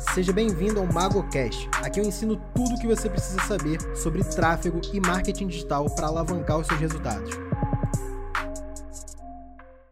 Seja bem-vindo ao MagoCast. Aqui eu ensino tudo o que você precisa saber sobre tráfego e marketing digital para alavancar os seus resultados.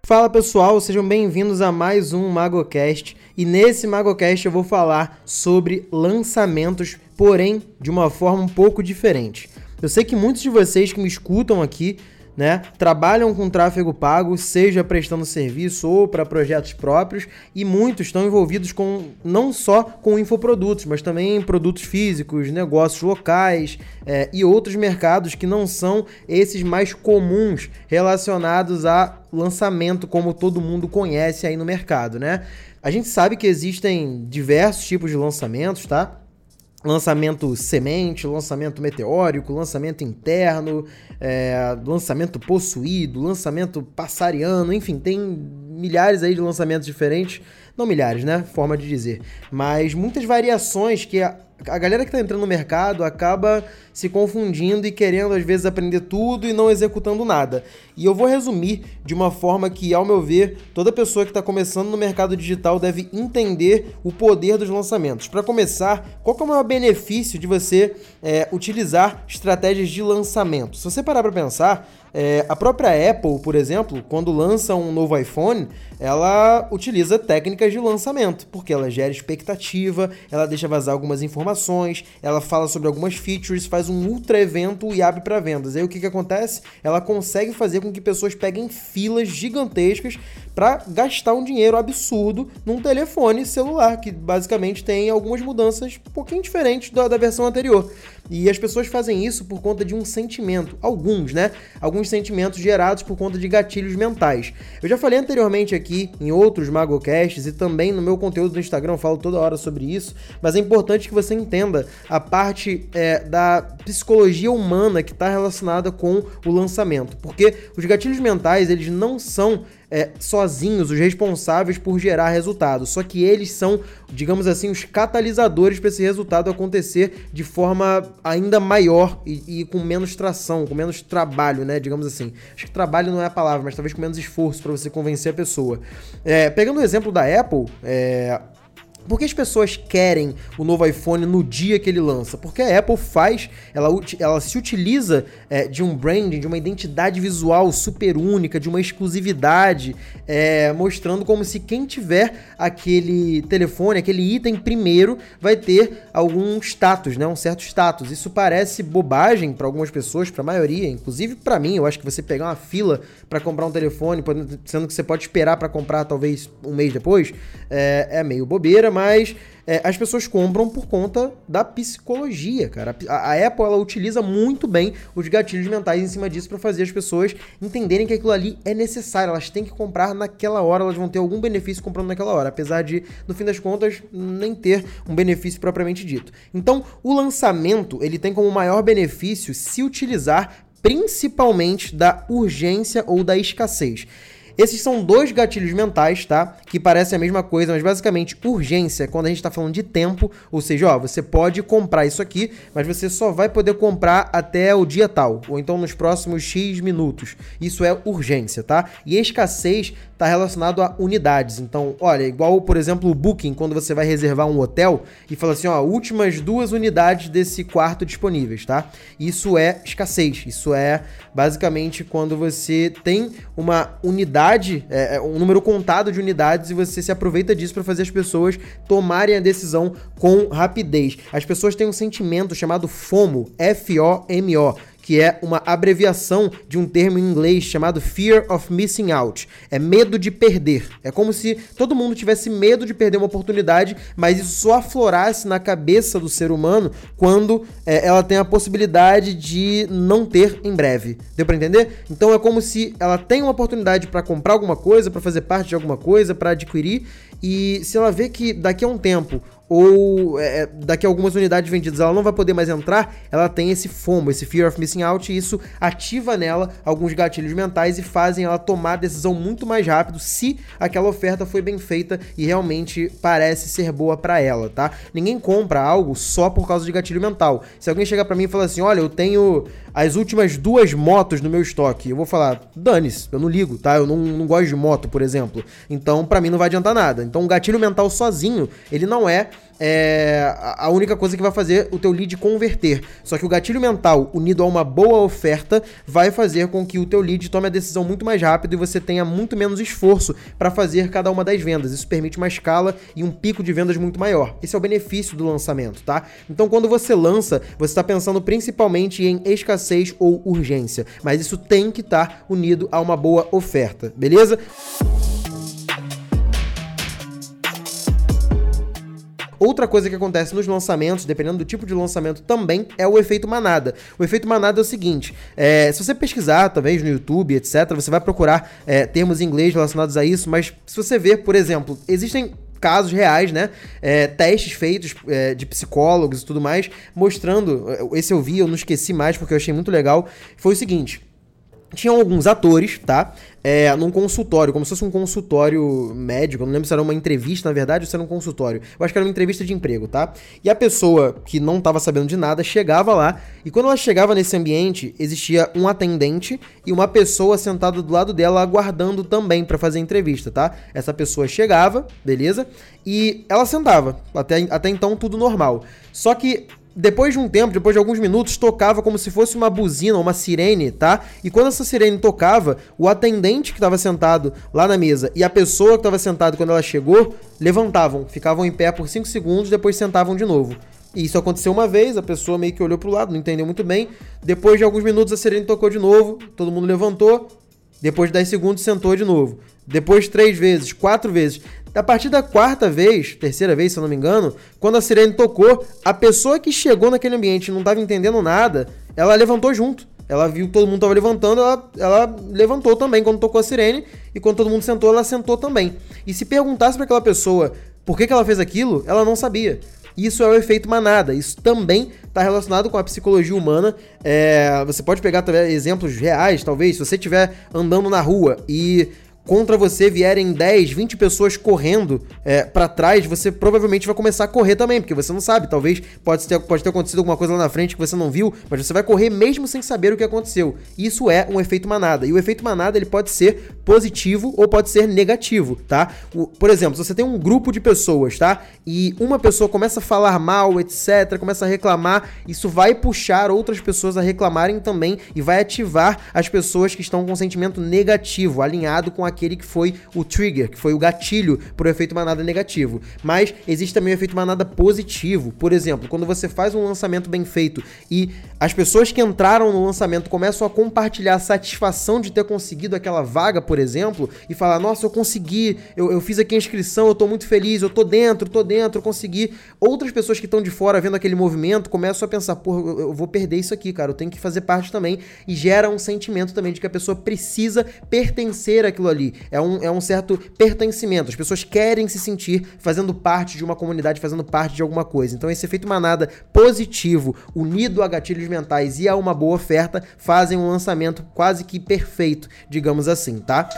Fala pessoal, sejam bem-vindos a mais um MagoCast. E nesse MagoCast eu vou falar sobre lançamentos, porém de uma forma um pouco diferente. Eu sei que muitos de vocês que me escutam aqui né? Trabalham com tráfego pago, seja prestando serviço ou para projetos próprios, e muitos estão envolvidos com não só com infoprodutos, mas também produtos físicos, negócios locais é, e outros mercados que não são esses mais comuns relacionados a lançamento, como todo mundo conhece aí no mercado, né? A gente sabe que existem diversos tipos de lançamentos, tá? Lançamento semente, lançamento meteórico, lançamento interno, é, lançamento possuído, lançamento passariano, enfim, tem milhares aí de lançamentos diferentes, não milhares, né? Forma de dizer, mas muitas variações que a, galera que está entrando no mercado acaba se confundindo e querendo às vezes aprender tudo e não executando nada. E eu vou resumir de uma forma que, ao meu ver, toda pessoa que está começando no mercado digital deve entender o poder dos lançamentos. Para começar, qual é o maior benefício de você é, utilizar estratégias de lançamento? Se você parar para pensar, é, a própria Apple, por exemplo, quando lança um novo iPhone, ela utiliza técnicas de lançamento, porque ela gera expectativa, ela deixa vazar algumas informações, ela fala sobre algumas features, faz um ultra evento e abre para vendas. Aí o que, que acontece? Ela consegue fazer com que pessoas peguem filas gigantescas para gastar um dinheiro absurdo num telefone celular, que basicamente tem algumas mudanças um pouquinho diferentes da, da versão anterior. E as pessoas fazem isso por conta de um sentimento, alguns, né? Alguns sentimentos gerados por conta de gatilhos mentais. Eu já falei anteriormente aqui em outros Magocasts e também no meu conteúdo do Instagram, eu falo toda hora sobre isso, mas é importante que você entenda a parte é, da psicologia humana que está relacionada com o lançamento, porque os gatilhos mentais eles não são é, sozinhos os responsáveis por gerar resultado. Só que eles são, digamos assim, os catalisadores para esse resultado acontecer de forma ainda maior e, e, com menos tração, com menos trabalho, né? Digamos assim. Acho que trabalho não é a palavra, mas talvez com menos esforço para você convencer a pessoa. É, pegando o exemplo da Apple, é, por que as pessoas querem o novo iPhone no dia que ele lança? Porque a Apple faz, ela, ela se utiliza é, de um branding, de uma identidade visual super única, de uma exclusividade, é, mostrando como se quem tiver aquele telefone, aquele item primeiro, vai ter algum status, né? Um certo status. Isso parece bobagem para algumas pessoas, para a maioria, inclusive para mim. Eu acho que você pegar uma fila para comprar um telefone, sendo que você pode esperar para comprar talvez um mês depois, é, é meio bobeira, mas é, as pessoas compram por conta da psicologia, cara. A, a, Apple ela utiliza muito bem os gatilhos mentais em cima disso para fazer as pessoas entenderem que aquilo ali é necessário. Elas têm que comprar naquela hora, elas vão ter algum benefício comprando naquela hora, apesar de, no fim das contas, nem ter um benefício propriamente dito. Então, o lançamento ele tem como maior benefício se utilizar principalmente da urgência ou da escassez. Esses são dois gatilhos mentais, tá? Que parecem a mesma coisa, mas basicamente urgência quando a gente está falando de tempo, ou seja, ó, você pode comprar isso aqui, mas você só vai poder comprar até o dia tal, ou então nos próximos X minutos. Isso é urgência, tá? E escassez está relacionado a unidades. Então, olha, igual, por exemplo, o Booking, quando você vai reservar um hotel e fala assim, ó, últimas duas unidades desse quarto disponíveis, tá? Isso é escassez. Isso é basicamente quando você tem uma unidade, é, é um número contado de unidades e você se aproveita disso para fazer as pessoas tomarem a decisão com rapidez. As pessoas têm um sentimento chamado FOMO, F-O-M-O, que é uma abreviação de um termo em inglês chamado Fear of Missing Out. É medo de perder. É como se todo mundo tivesse medo de perder uma oportunidade, mas isso só aflorasse na cabeça do ser humano quando é, ela tem a possibilidade de não ter em breve. Deu para entender? Então é como se ela tem uma oportunidade para comprar alguma coisa, para fazer parte de alguma coisa, para adquirir, e se ela vê que daqui a um tempo ou é, é, daqui a algumas unidades vendidas ela não vai poder mais entrar, ela tem esse FOMO, esse Fear of Missing Out, e isso ativa nela alguns gatilhos mentais e fazem ela tomar a decisão muito mais rápido se aquela oferta foi bem feita e realmente parece ser boa para ela, tá? Ninguém compra algo só por causa de gatilho mental. Se alguém chegar para mim e falar assim, olha, eu tenho as últimas duas motos no meu estoque, eu vou falar, dane-se, eu não ligo, tá? Eu não, não gosto de moto, por exemplo. Então, para mim não vai adiantar nada. Então, o gatilho mental sozinho, ele não é é, a única coisa que vai fazer o teu lead converter. Só que o gatilho mental, unido a uma boa oferta, vai fazer com que o teu lead tome a decisão muito mais rápido e você tenha muito menos esforço para fazer cada uma das vendas. Isso permite uma escala e um pico de vendas muito maior. Esse é o benefício do lançamento, tá? Então, quando você lança, você está pensando principalmente em escassez ou urgência, mas isso tem que estar tá unido a uma boa oferta, beleza? Outra coisa que acontece nos lançamentos, dependendo do tipo de lançamento também, é o efeito manada. O efeito manada é o seguinte: é, se você pesquisar, talvez no YouTube, etc., você vai procurar é, termos em inglês relacionados a isso, mas se você ver, por exemplo, existem casos reais, né? É, testes feitos é, de psicólogos e tudo mais, mostrando. Esse eu vi, eu não esqueci mais porque eu achei muito legal. Foi o seguinte: tinham alguns atores, tá? É, num consultório, como se fosse um consultório médico. Não lembro se era uma entrevista, na verdade, ou se era um consultório. Eu acho que era uma entrevista de emprego, tá? E a pessoa que não estava sabendo de nada chegava lá, e quando ela chegava nesse ambiente, existia um atendente e uma pessoa sentada do lado dela aguardando também para fazer a entrevista, tá? Essa pessoa chegava, beleza? E ela sentava. Até, até então, tudo normal. Só que depois de um tempo, depois de alguns minutos, tocava como se fosse uma buzina, uma sirene, tá? E quando essa sirene tocava, o atendente que estava sentado lá na mesa e a pessoa que estava sentada quando ela chegou, levantavam, ficavam em pé por 5 segundos, depois sentavam de novo. E isso aconteceu uma vez, a pessoa meio que olhou pro lado, não entendeu muito bem. Depois de alguns minutos, a sirene tocou de novo, todo mundo levantou. Depois de 10 segundos, sentou de novo. Depois, três vezes, quatro vezes. A partir da quarta vez, terceira vez, se eu não me engano, quando a sirene tocou, a pessoa que chegou naquele ambiente e não estava entendendo nada, ela levantou junto. Ela viu que todo mundo estava levantando, ela, ela levantou também quando tocou a sirene, e quando todo mundo sentou, ela sentou também. E se perguntasse para aquela pessoa por que, que ela fez aquilo, ela não sabia. Isso é o efeito manada. Isso também está relacionado com a psicologia humana. É, você pode pegar exemplos reais, talvez, se você estiver andando na rua e contra você vierem 10, 20 pessoas correndo é, para trás, você provavelmente vai começar a correr também, porque você não sabe. Talvez pode ter, pode ter acontecido alguma coisa lá na frente que você não viu, mas você vai correr mesmo sem saber o que aconteceu. Isso é um efeito manada. E o efeito manada ele pode ser positivo ou pode ser negativo, tá? O, por exemplo, se você tem um grupo de pessoas, tá? E uma pessoa começa a falar mal, etc., começa a reclamar, isso vai puxar outras pessoas a reclamarem também e vai ativar as pessoas que estão com sentimento negativo, alinhado com aquele que foi o trigger, que foi o gatilho para o efeito manada negativo. Mas existe também o efeito manada positivo. Por exemplo, quando você faz um lançamento bem feito e as pessoas que entraram no lançamento começam a compartilhar a satisfação de ter conseguido aquela vaga, por exemplo, e falar: Nossa, eu consegui, eu, eu fiz aqui a inscrição, eu tô muito feliz, eu tô dentro, tô dentro, consegui. Outras pessoas que estão de fora vendo aquele movimento começam a pensar: Pô, eu, eu vou perder isso aqui, cara, eu tenho que fazer parte também. E gera um sentimento também de que a pessoa precisa pertencer àquilo ali. É um, é um certo pertencimento. As pessoas querem se sentir fazendo parte de uma comunidade, fazendo parte de alguma coisa. Então, esse efeito manada positivo, unido a gatilhos mentais e a uma boa oferta, fazem um lançamento quase que perfeito, digamos assim, tá?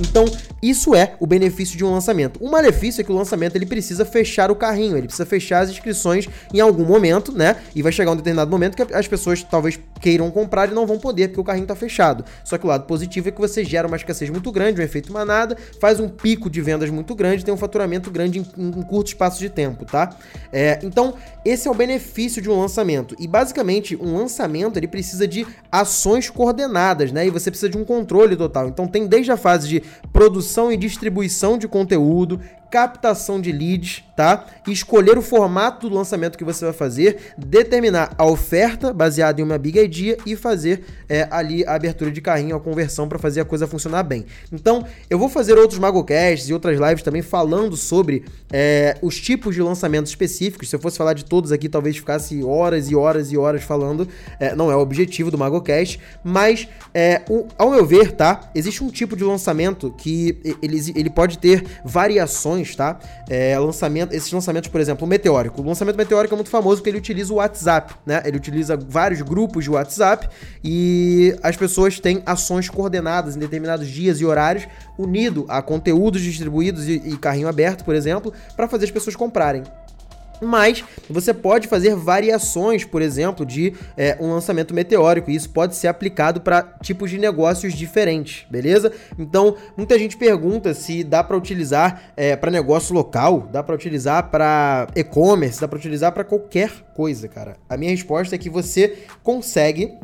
Então, isso é o benefício de um lançamento. O malefício é que o lançamento ele precisa fechar o carrinho, ele precisa fechar as inscrições em algum momento, né? E vai chegar um determinado momento que as pessoas talvez queiram comprar e não vão poder porque o carrinho está fechado. Só que o lado positivo é que você gera uma escassez muito grande, um efeito manada, faz um pico de vendas muito grande, tem um faturamento grande em, em curto espaço de tempo, tá? É, então, esse é o benefício de um lançamento. E basicamente, um lançamento ele precisa de ações coordenadas, né? E você precisa de um controle total. Então, tem desde a fase de produção produção e distribuição de conteúdo, captação de leads, tá? Escolher o formato do lançamento que você vai fazer, determinar a oferta baseada em uma big idea e fazer é, ali a abertura de carrinho, a conversão para fazer a coisa funcionar bem. Então, eu vou fazer outros MagoCasts e outras lives também falando sobre é, os tipos de lançamentos específicos. Se eu fosse falar de todos aqui, talvez ficasse horas e horas e horas falando. É, não é o objetivo do MagoCast, mas é, o, ao meu ver, tá? Existe um tipo de lançamento que ele, ele pode ter variações lançamentos, tá? É, lançamento, esses lançamentos, por exemplo, o Meteórico. O lançamento Meteórico é muito famoso porque ele utiliza o WhatsApp, né? Ele utiliza vários grupos de WhatsApp e as pessoas têm ações coordenadas em determinados dias e horários, unido a conteúdos distribuídos e, e carrinho aberto, por exemplo, para fazer as pessoas comprarem. Mas você pode fazer variações, por exemplo, de é, um lançamento meteórico, e isso pode ser aplicado para tipos de negócios diferentes, beleza? Então, muita gente pergunta se dá para utilizar é, para negócio local, dá para utilizar para e-commerce, dá para utilizar para qualquer coisa, cara. A minha resposta é que você consegue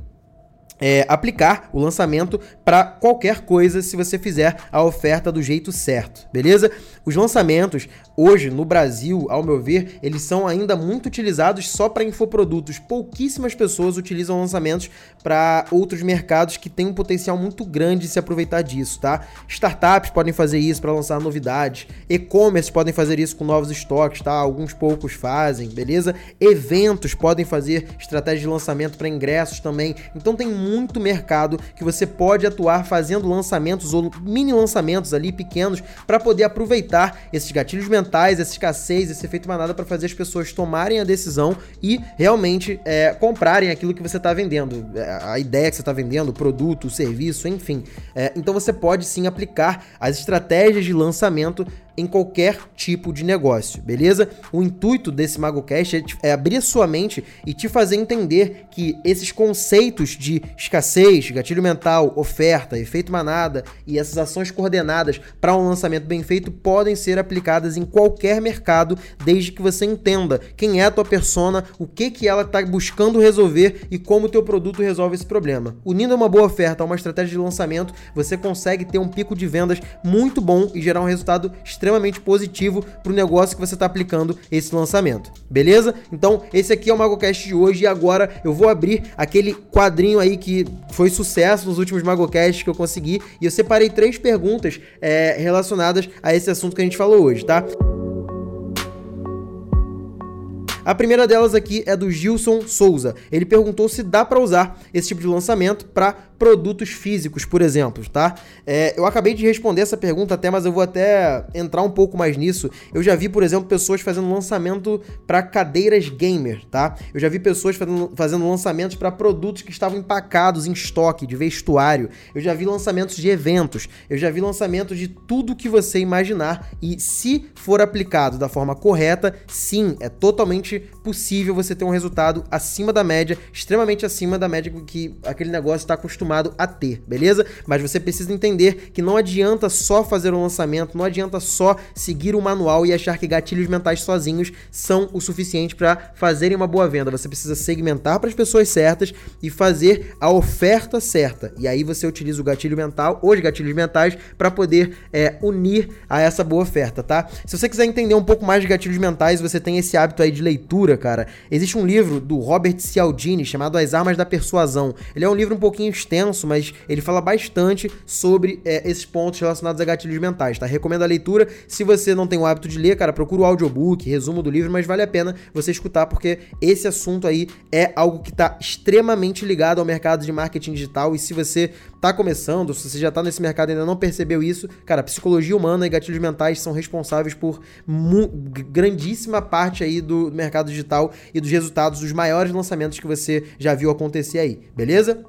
é, aplicar o lançamento para qualquer coisa se você fizer a oferta do jeito certo, beleza? Os lançamentos hoje no Brasil, ao meu ver, eles são ainda muito utilizados só para infoprodutos. Pouquíssimas pessoas utilizam lançamentos para outros mercados que têm um potencial muito grande de se aproveitar disso, tá? Startups podem fazer isso para lançar novidades, e-commerce podem fazer isso com novos estoques, tá? Alguns poucos fazem, beleza? Eventos podem fazer estratégia de lançamento para ingressos também. Então tem muito mercado que você pode atuar fazendo lançamentos ou mini lançamentos ali pequenos para poder aproveitar esses gatilhos mentais, essa escassez, esse efeito manada para fazer as pessoas tomarem a decisão e realmente é, comprarem aquilo que você está vendendo, é, a ideia que você está vendendo, o produto, o serviço, enfim. É, então você pode sim aplicar as estratégias de lançamento em qualquer tipo de negócio, beleza? O intuito desse MagoCast é, é abrir a sua mente e te fazer entender que esses conceitos de escassez, gatilho mental, oferta, efeito manada e essas ações coordenadas para um lançamento bem feito podem ser aplicadas em qualquer mercado, desde que você entenda quem é a tua persona, o que que ela está buscando resolver e como o teu produto resolve esse problema. Unindo uma boa oferta a uma estratégia de lançamento, você consegue ter um pico de vendas muito bom e gerar um resultado extremamente extremamente positivo para o negócio que você está aplicando esse lançamento. Beleza? Então, esse aqui é o MagoCast de hoje e agora eu vou abrir aquele quadrinho aí que foi sucesso nos últimos MagoCasts que eu consegui e eu separei três perguntas é, relacionadas a esse assunto que a gente falou hoje, tá? A primeira delas aqui é do Gilson Souza. Ele perguntou se dá para usar esse tipo de lançamento para produtos físicos, por exemplo, tá? É, eu acabei de responder essa pergunta até, mas eu vou até entrar um pouco mais nisso. Eu já vi, por exemplo, pessoas fazendo lançamento para cadeiras gamer, tá? Eu já vi pessoas fazendo, fazendo lançamentos para produtos que estavam empacados em estoque, de vestuário. Eu já vi lançamentos de eventos. Eu já vi lançamentos de tudo que você imaginar. E se for aplicado da forma correta, sim, é totalmente possível você ter um resultado acima da média, extremamente acima da média que aquele negócio está acostumado acostumado a ter, beleza? Mas você precisa entender que não adianta só fazer um lançamento, não adianta só seguir o manual e achar que gatilhos mentais sozinhos são o suficiente para fazerem uma boa venda. Você precisa segmentar para as pessoas certas e fazer a oferta certa. E aí você utiliza o gatilho mental, os gatilhos mentais, para poder é, unir a essa boa oferta, tá? Se você quiser entender um pouco mais de gatilhos mentais, você tem esse hábito aí de leitura, cara. Existe um livro do Robert Cialdini chamado As Armas da Persuasão. Ele é um livro um pouquinho extenso extenso, mas ele fala bastante sobre é, esses pontos relacionados a gatilhos mentais, tá? Recomendo a leitura. Se você não tem o hábito de ler, cara, procura o audiobook, resumo do livro, mas vale a pena você escutar, porque esse assunto aí é algo que está extremamente ligado ao mercado de marketing digital. E se você tá começando, se você já tá nesse mercado e ainda não percebeu isso, cara, psicologia humana e gatilhos mentais são responsáveis por grandíssima parte aí do mercado digital e dos resultados dos maiores lançamentos que você já viu acontecer aí, beleza?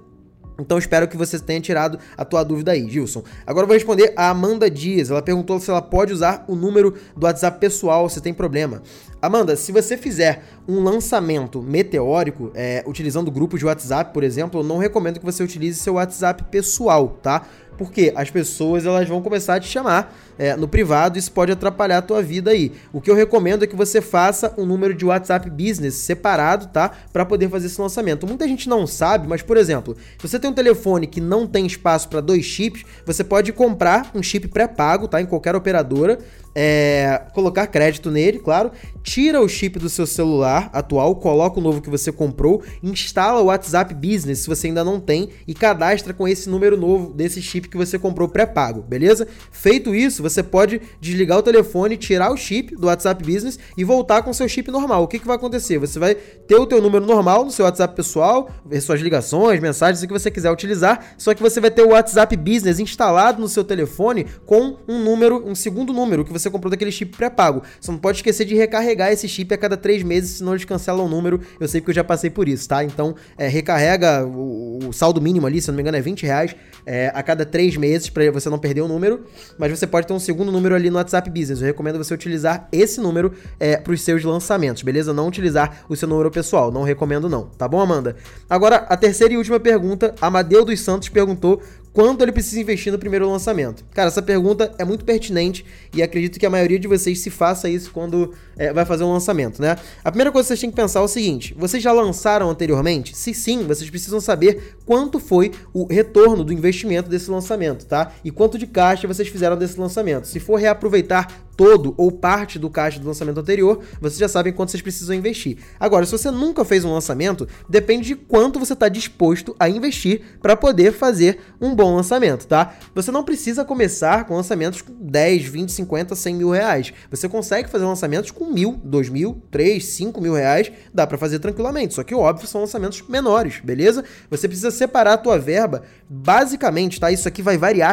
Então espero que você tenha tirado a tua dúvida aí, Gilson. Agora eu vou responder a Amanda Dias. Ela perguntou se ela pode usar o número do WhatsApp pessoal se tem problema. Amanda, se você fizer um lançamento meteórico, é, utilizando grupos de WhatsApp, por exemplo, eu não recomendo que você utilize seu WhatsApp pessoal, tá? Porque as pessoas elas vão começar a te chamar é, no privado e isso pode atrapalhar a tua vida aí. O que eu recomendo é que você faça um número de WhatsApp Business separado, tá? Para poder fazer esse lançamento. Muita gente não sabe, mas por exemplo, se você tem um telefone que não tem espaço para dois chips, você pode comprar um chip pré-pago, tá? Em qualquer operadora é, colocar crédito nele, claro, tira o chip do seu celular atual, coloca o novo que você comprou, instala o WhatsApp Business se você ainda não tem e cadastra com esse número novo desse chip que você comprou pré-pago, beleza? Feito isso, você pode desligar o telefone, tirar o chip do WhatsApp Business e voltar com seu chip normal. O que, que vai acontecer? Você vai ter o teu número normal no seu WhatsApp pessoal, suas ligações, mensagens, o que você quiser utilizar, só que você vai ter o WhatsApp Business instalado no seu telefone com um número, um segundo número que você comprou daquele chip pré-pago. Você não pode esquecer de recarregar esse chip a cada três meses, senão eles cancelam o número. Eu sei que eu já passei por isso, tá? Então, é, recarrega o, o, saldo mínimo ali, se eu não me engano, é 20 reais é, a cada três meses para você não perder o número. Mas você pode ter um, um segundo número ali no WhatsApp Business. Eu recomendo você utilizar esse número é, para os seus lançamentos, beleza? Não utilizar o seu número pessoal. Não recomendo, não. Tá bom, Amanda? Agora, a terceira e última pergunta. Amadeu dos Santos perguntou quanto ele precisa investir no primeiro lançamento? Cara, essa pergunta é muito pertinente e acredito que a maioria de vocês se faça isso quando é, vai fazer um lançamento, né? A primeira coisa que vocês têm que pensar é o seguinte: vocês já lançaram anteriormente? Se sim, vocês precisam saber quanto foi o retorno do investimento desse lançamento, tá? E quanto de caixa vocês fizeram desse lançamento. Se for reaproveitar todo ou parte do caixa do lançamento anterior, vocês já sabem quanto vocês precisam investir. Agora, se você nunca fez um lançamento, depende de quanto você está disposto a investir para poder fazer um bom lançamento, tá? Você não precisa começar com lançamentos com 10, 20, 50, 100 mil reais. Você consegue fazer lançamentos com mil, dois mil, três, cinco mil reais, dá para fazer tranquilamente. Só que, óbvio, são lançamentos menores, beleza? Você precisa separar a tua verba, basicamente, tá? Isso aqui vai variar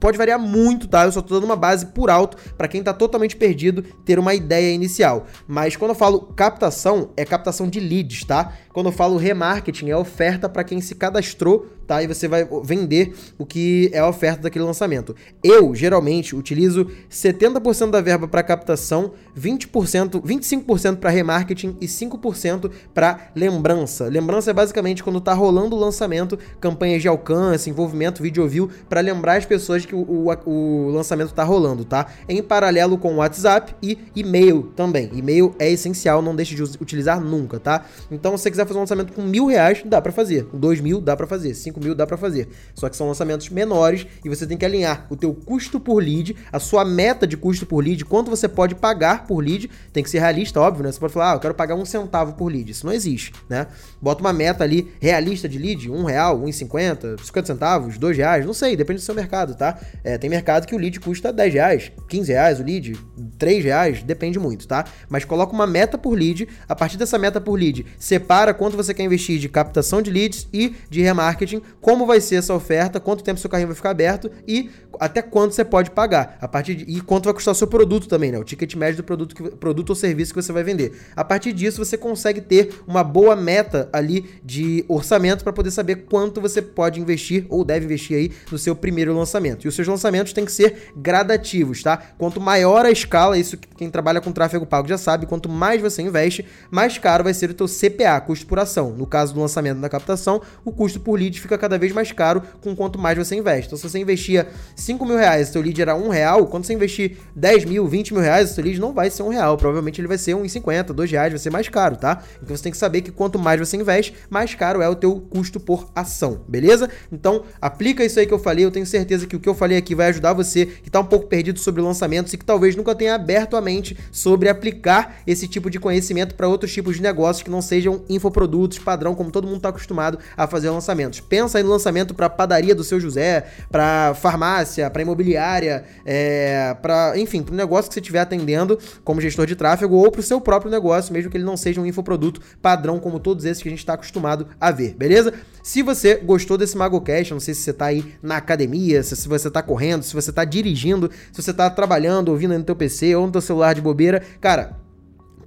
pode variar muito, tá? Eu só tô dando uma base por alto para quem tá totalmente perdido ter uma ideia inicial. Mas quando eu falo captação, é captação de leads, tá? Quando eu falo remarketing, é oferta para quem se cadastrou, tá? E você vai vender o que é a oferta daquele lançamento. Eu, geralmente, utilizo 70% da verba para captação, 20%, 25% para remarketing e 5% para lembrança. Lembrança é basicamente quando tá rolando o lançamento, campanhas de alcance, envolvimento, vídeo view, para lembrar as pessoas que o, o, o lançamento tá rolando, tá? Em paralelo com o WhatsApp e e-mail também. E-mail é essencial, não deixe de utilizar nunca, tá? Então, se você quiser fazer um lançamento com mil reais, dá para fazer. Com dois mil, dá para fazer. Cinco mil, dá para fazer. Só que são lançamentos menores e você tem que alinhar o teu custo por lead, a sua meta de custo por lead, quanto você pode pagar por lead. Tem que ser realista, óbvio, né? Você pode falar, ah, eu quero pagar um centavo por lead. Isso não existe, né? Bota uma meta ali realista de lead, um real, um e cinquenta, cinquenta centavos, dois reais, não sei, depende do seu mercado, tá? É, tem mercado que o lead custa 10 reais, 15 reais o lead, 3 reais, depende muito, tá? Mas coloca uma meta por lead, a partir dessa meta por lead, separa quanto você quer investir de captação de leads e de remarketing, como vai ser essa oferta, quanto tempo seu carrinho vai ficar aberto e até quanto você pode pagar. A partir de, e quanto vai custar o seu produto também, né? O ticket médio do produto, que, produto ou serviço que você vai vender. A partir disso, você consegue ter uma boa meta ali de orçamento para poder saber quanto você pode investir ou deve investir aí no seu primeiro lançamento. E os seus lançamentos têm que ser gradativos, tá? Quanto maior a escala, isso quem trabalha com tráfego pago já sabe, quanto mais você investe, mais caro vai ser o teu CPA, custo por ação. No caso do lançamento da captação, o custo por lead fica cada vez mais caro com quanto mais você investe. Então, se você investia 5 mil reais, seu lead era um real, quando você investir 10 mil, 20 mil reais, seu lead não vai ser um real. Provavelmente ele vai ser 1,50, 2 reais, vai ser mais caro, tá? Então você tem que saber que quanto mais você investe, mais caro é o teu custo por ação, beleza? Então, aplica isso aí que eu falei, eu tenho certeza que o que eu falei aqui vai ajudar você que tá um pouco perdido sobre lançamentos e que talvez nunca tenha aberto a mente sobre aplicar esse tipo de conhecimento para outros tipos de negócios que não sejam infoprodutos padrão, como todo mundo está acostumado a fazer lançamentos. Pensa aí no lançamento para padaria do seu José, para farmácia, para imobiliária, é, para enfim, para o negócio que você estiver atendendo como gestor de tráfego ou para o seu próprio negócio, mesmo que ele não seja um infoproduto padrão como todos esses que a gente está acostumado a ver, beleza? Se você gostou desse MagoCast, não sei se você está aí na academia, se você está correndo, se você está dirigindo, se você está trabalhando, ouvindo aí no teu PC ou no teu celular de bobeira, cara,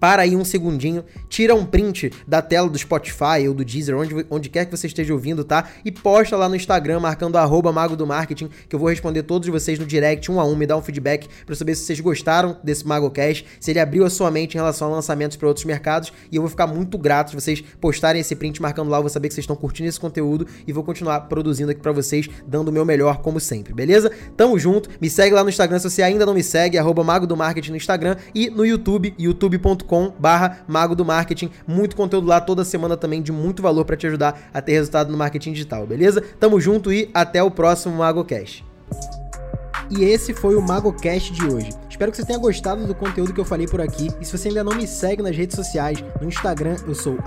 para aí um segundinho, tira um print da tela do Spotify ou do Deezer, onde, onde quer que você esteja ouvindo, tá? E posta lá no Instagram, marcando arroba Mago do Marketing, que eu vou responder todos vocês no direct, um a um, me dá um feedback para saber se vocês gostaram desse MagoCast, se ele abriu a sua mente em relação a lançamentos para outros mercados, e eu vou ficar muito grato se vocês postarem esse print marcando lá, eu vou saber que vocês estão curtindo esse conteúdo e vou continuar produzindo aqui para vocês, dando o meu melhor como sempre, beleza? Tamo junto, me segue lá no Instagram se você ainda não me segue, arroba Mago do Marketing no Instagram e no YouTube, youtube.com barra Mago do Marketing. Muito conteúdo lá toda semana também de muito valor para te ajudar a ter resultado no marketing digital, beleza? Tamo junto e até o próximo MagoCast. E esse foi o MagoCast de hoje. Espero que você tenha gostado do conteúdo que eu falei por aqui. E se você ainda não me segue nas redes sociais, no Instagram eu sou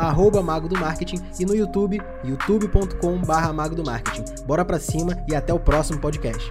Mago do Marketing e no YouTube, youtube.com/mago do Marketing. Bora pra cima e até o próximo podcast.